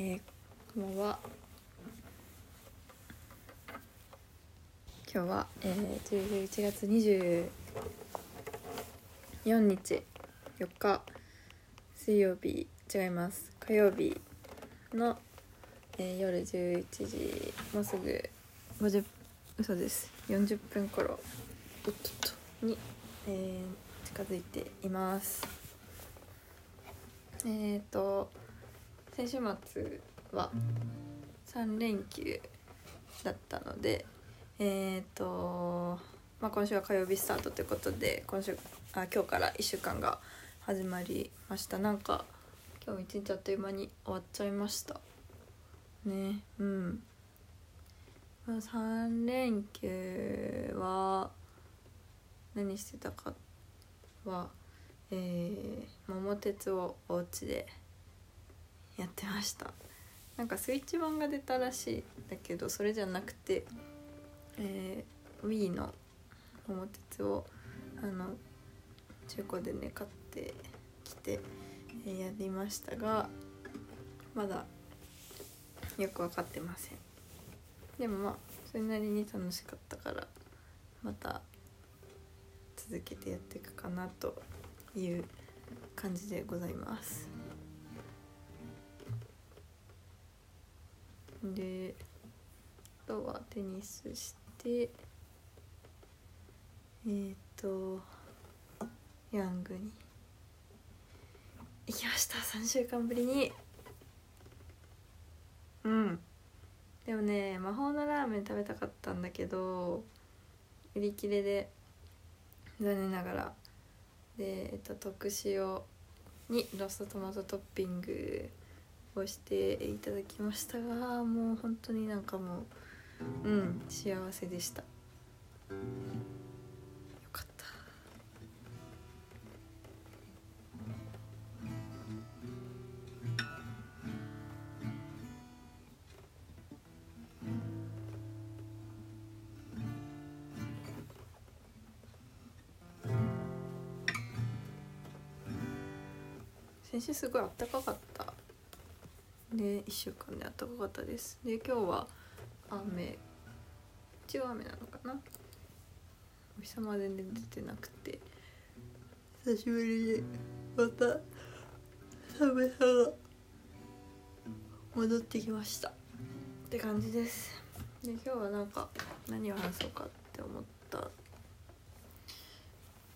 えー、こんばんは。今日は、えー、11月24日4日水曜日違います。火曜日の、えー、夜11時もうすぐ50嘘です。40分頃おっとっとに、えー、近づいています。えっ、ー、と先週末は3連休だったのでえっ、ー、と、まあ、今週は火曜日スタートということで今週あ今日から1週間が始まりました。なんか今日一日あっという間に終わっちゃいました。ねうん。3連休は何してたかはえー、桃鉄をお家でやってました。なんかスイッチ版が出たらしいんだけどそれじゃなくて、えー、Wii の桃鉄をあの中古でね買ってきて、えー、やりましたがまだよく分かってません。でもまあそれなりに楽しかったからまた続けてやっていくかなという感じでございます。であとはテニスしてえっ、ー、とヤングに行きました。3週間ぶりに。うん。でもね魔法のラーメン食べたかったんだけど売り切れで残念ながら。で、えっと、特塩にロストトマトトッピングをしていただきましたがもう本当になんかもううん幸せでした。先週すごい暖かかったで1週間で暖かかったです。で今日は雨。一応雨なのかな。お日様全然出てなくて。久しぶりにまた寒さが戻ってきました。って感じです。で今日はなんか何を話そうかって思った。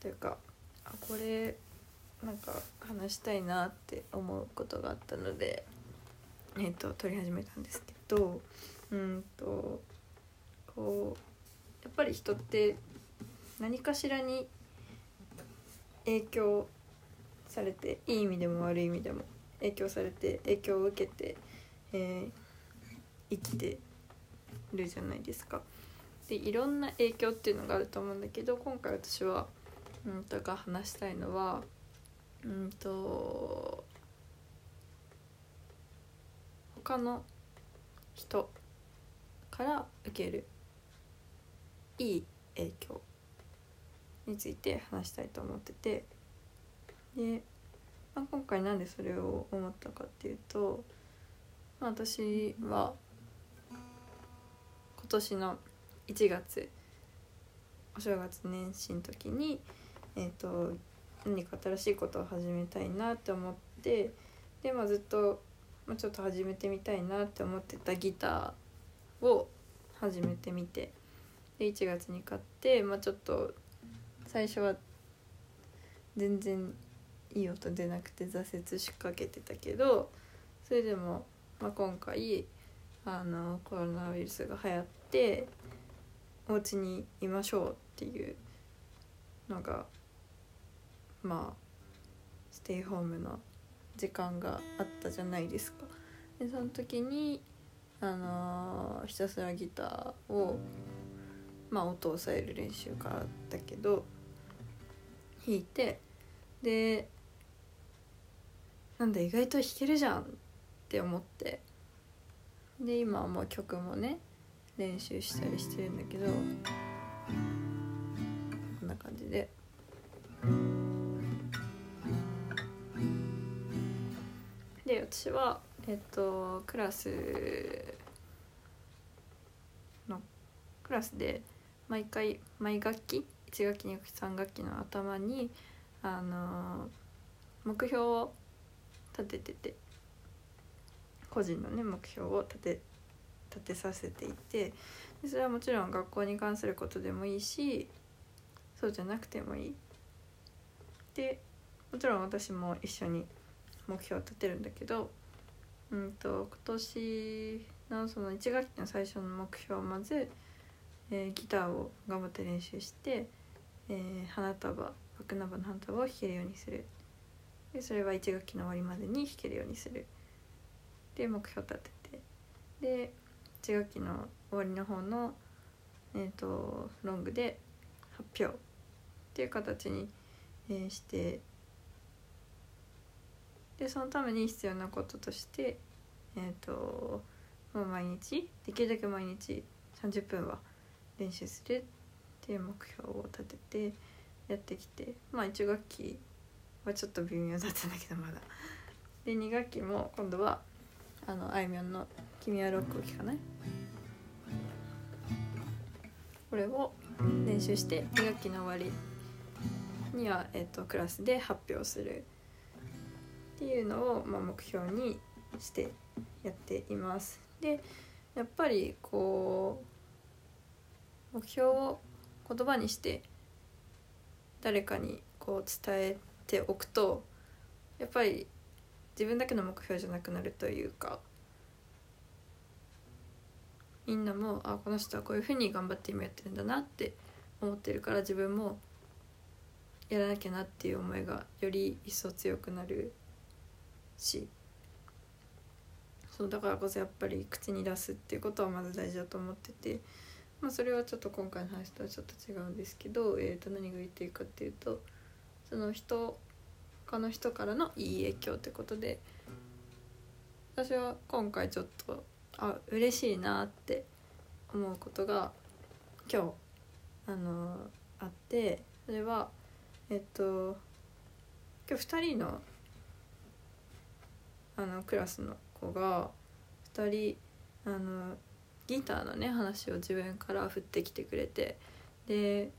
というかあこれなんか話したいなって思うことがあったので、えーと、撮り始めたんですけどうんとこうやっぱり人って何かしらに影響されていい意味でも悪い意味でも影響されて影響を受けて、えー、生きてるじゃないですか。でいろんな影響っていうのがあると思うんだけど今回私は、うん、とか話したいのはうんと他の人から受けるいい影響について話したいと思ってて。で、まあ、今回なんでそれを思ったかっていうと、まあ、私は今年の1月お正月年始の時にえっ、ー、と何か新しいことを始めたいなって思ってで、まあ、ずっと、ま、ちょっと始めてみたいなって思ってたギターを始めてみてで1月に買って、まあ、ちょっと最初は全然いい音出なくて挫折しかけてたけどそれでも、まあ、今回あのコロナウイルスが流行ってお家にいましょうっていうのがまあステイホームの時間があったじゃないですか。でその時にあのー、ひたすらギターをまあ音を抑える練習からだけど弾いてでなんだ意外と弾けるじゃんって思ってで今はもう曲もね練習したりしてるんだけど私はえっとクラスのクラスで毎回毎学期1学期2学期3学期の頭にあの目標を立ててて個人のね目標を立て立てさせていてでそれはもちろん学校に関することでもいいしそうじゃなくてもいい。でもちろん私も一緒に目標を立てるんだけど、うんと、今年のその1学期の最初の目標はまず、えー、ギターを頑張って練習して、えー、花束バックナンバーの花束を弾けるようにする。でそれは1学期の終わりまでに弾けるようにする。で目標立てて。で1学期の終わりの方の、えーと、ロングで発表っていう形に、えー、してでそのために必要なこととしてえっ、ー、ともう毎日できるだけ毎日30分は練習するっていう目標を立ててやってきてまあ1学期はちょっと微妙だったんだけどまだ。で2学期も今度はあのあいみょんの「君はロックを聴かない?」これを練習して2学期の終わりには、えーと、クラスで発表するっていうのを、まあ、目標にしてやっています。でやっぱりこう目標を言葉にして誰かにこう伝えておくとやっぱり自分だけの目標じゃなくなるというかみんなもあこの人はこういうふうに頑張って今やってるんだなって思ってるから自分もやらなきゃなっていう思いがより一層強くなるし。そうだからこそやっぱり口に出すっていうことはまず大事だと思ってて、まあ、それはちょっと今回の話とはちょっと違うんですけど、えー、と何が言っていいかっていうとその人他の人からのいい影響ってことで。私は今回ちょっとあ嬉しいなって思うことが今日あのあってそれはえっと今日2人のあのクラスの子が2人あのギターのね話を自分から振ってきてくれてで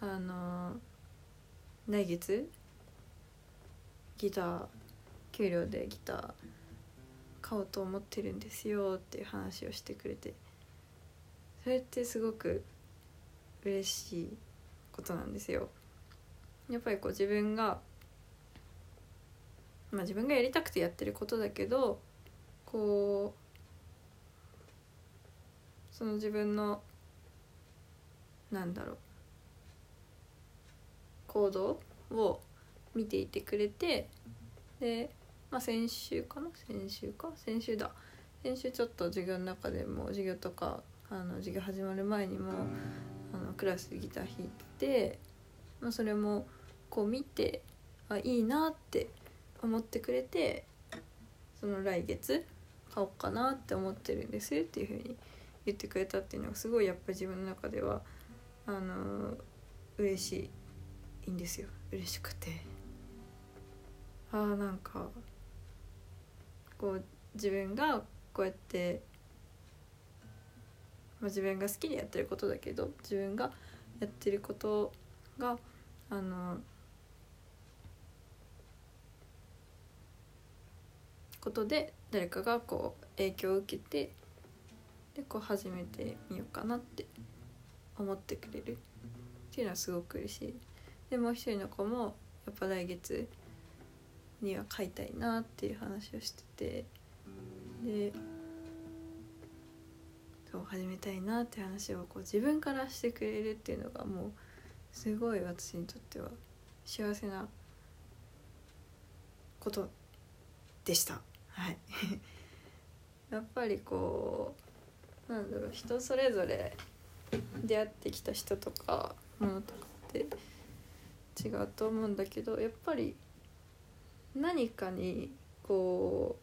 あの来月ギター給料でギター買おうと思ってるんですよっていう話をしてくれてそれってすごく嬉しいことなんですよ。やっぱりこう自分がまあ自分がやりたくてやってることだけどこうその自分のなんだろう行動を見ていてくれてで、まあ、先週かな？先週か？先週だ。先週ちょっと授業の中でも授業とかあの授業始まる前にもあのクラスでギター弾いて、まあ、それもこう見てあいいなって思ってくれてその来月買おうかなって思ってるんですっていうふうに言ってくれたっていうのがすごいやっぱ自分の中ではあの嬉しいんですよ。嬉しくて。あーなんかこう自分がこうやって、まあ、自分が好きでやってることだけど自分がやってることがあのことで誰かがこう影響を受けてでこう始めてみようかなって思ってくれるっていうのはすごく嬉しい。でもう一人の子もやっぱ来月には書いたいなっていう話をしててでそう始めたいなって話をこう自分からしてくれるっていうのがもうすごい私にとっては幸せなことでした。はい。やっぱりこうなんだろう人それぞれ出会ってきた人とかものとかって違うと思うんだけどやっぱり何かにこ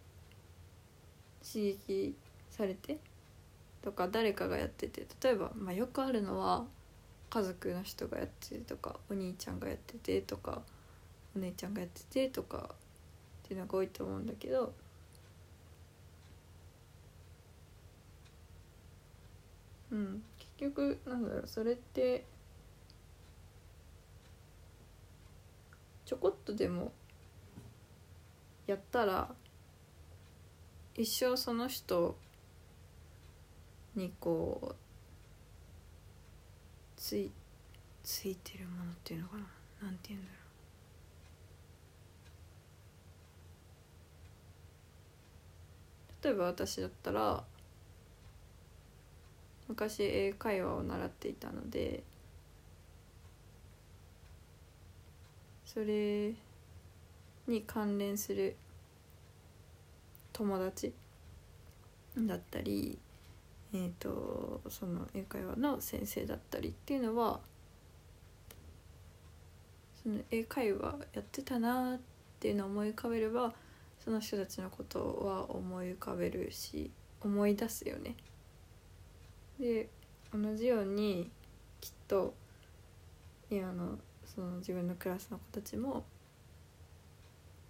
う刺激されてとか誰かがやってて例えば、まあ、よくあるのは家族の人がやっててとかお兄ちゃんがやっててとかお姉ちゃんがやっててとかっていうのが多いと思うんだけどうん。結局なんだろうそれってちょこっとでもやったら一生その人にこうついついてるものっていうのかな？なんて言うんだろう。例えば私だったら昔英会話を習っていたのでそれに関連する友達だったりえーと、その英会話の先生だったりっていうのはその英会話やってたなっていうのを思い浮かべればその人たちのことは思い浮かべるし思い出すよね。で同じようにきっと今のその自分のクラスの子たちも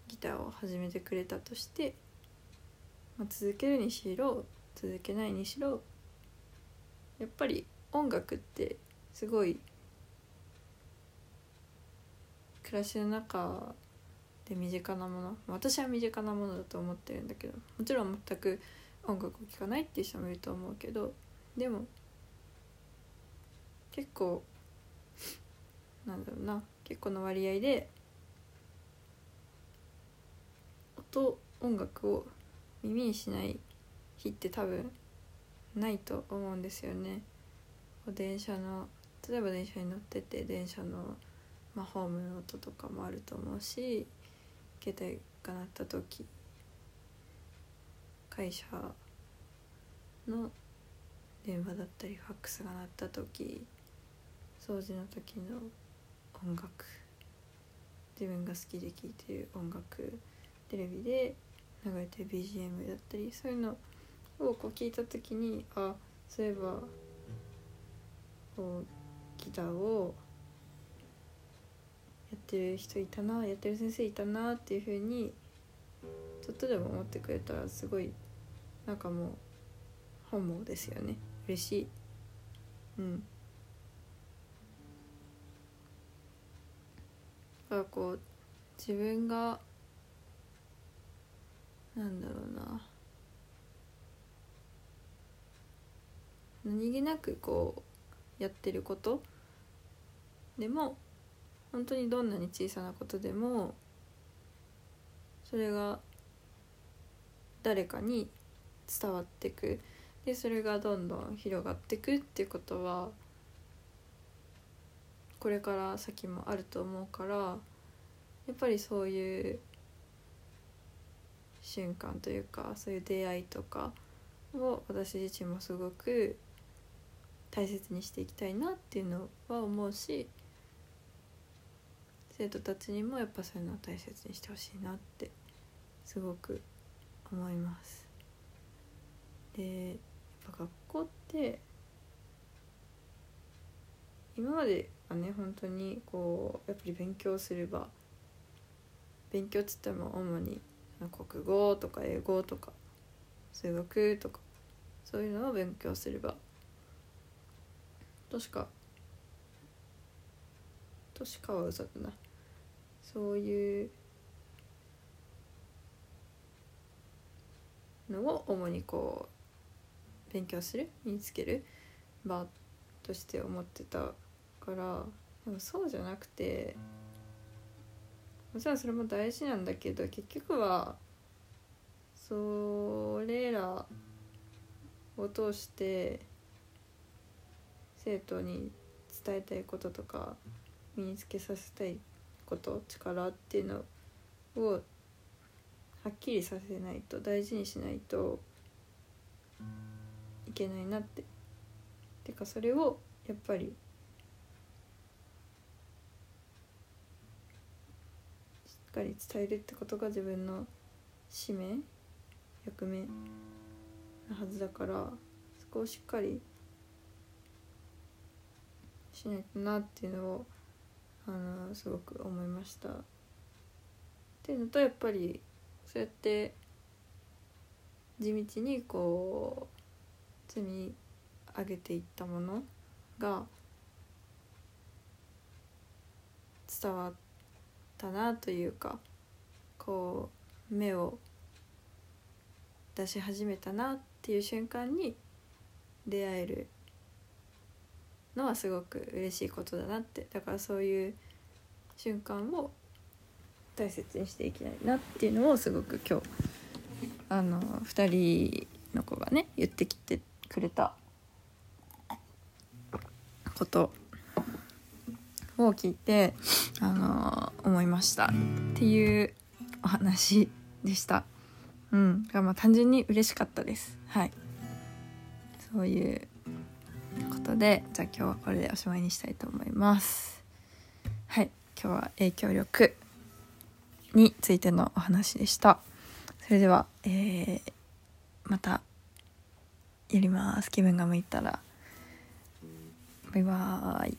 ギターを始めてくれたとして、まあ、続けるにしろ続けないにしろやっぱり音楽ってすごい暮らしの中で身近なもの私は身近なものだと思ってるんだけどもちろん全く音楽を聴かないっていう人もいると思うけどでも結構なんだろうな結構の割合で音音楽を耳にしない日って多分ないと思うんですよね。電車の例えば電車に乗ってて電車の、まあ、ホームの音とかもあると思うし携帯が鳴った時会社の電話だったりファックスが鳴った時掃除の時の音楽自分が好きで聴いてる音楽テレビで流れてる BGM だったりそういうのをこう聞いた時にあそういえばこうギターをやってる人いたなやってる先生いたなっていうふうにちょっとでも思ってくれたらすごいなんかもう本望ですよね。嬉しい。うん。だからこう自分がなんだろうな。何気なくこうやってること。でも本当にどんなに小さなことでもそれが誰かに伝わってく。でそれがどんどん広がってくっていうことはこれから先もあると思うからやっぱりそういう瞬間というかそういう出会いとかを私自身もすごく大切にしていきたいなっていうのは思うし生徒たちにもやっぱそういうのを大切にしてほしいなってすごく思います。でぱ学校って今まではね本当にこうやっぱり勉強すれば勉強っつっても主に国語とか英語とか数学とかそういうのを勉強すればとしかとしかは嘘だな。そういうのを主にこう勉強する身につける場として思ってたからでもそうじゃなくてもちろんそれも大事なんだけど結局はそれらを通して生徒に伝えたいこととか身につけさせたいこと力っていうのをはっきりさせないと大事にしないとけないなって。てかそれをやっぱりしっかり伝えるってことが自分の使命役目なはずだからそこをしっかりしないとなっていうのをあのすごく思いました。っていうのとやっぱりそうやって地道にこう積み上げていったものが伝わったなというかこう芽を出し始めたなっていう瞬間に出会えるのはすごく嬉しいことだなって。だからそういう瞬間を大切にしていきたいなっていうのをすごく今日あの2人の子がね言ってきててくれたことを聞いてあのー思いましたっていうお話でした。うん、まあ単純に嬉しかったです。はい。そういうことで、じゃあ今日はこれでおしまいにしたいと思います。はい、今日は影響力についてのお話でした。それでは、えー、またやります。気分が向いたら。バイバーイ。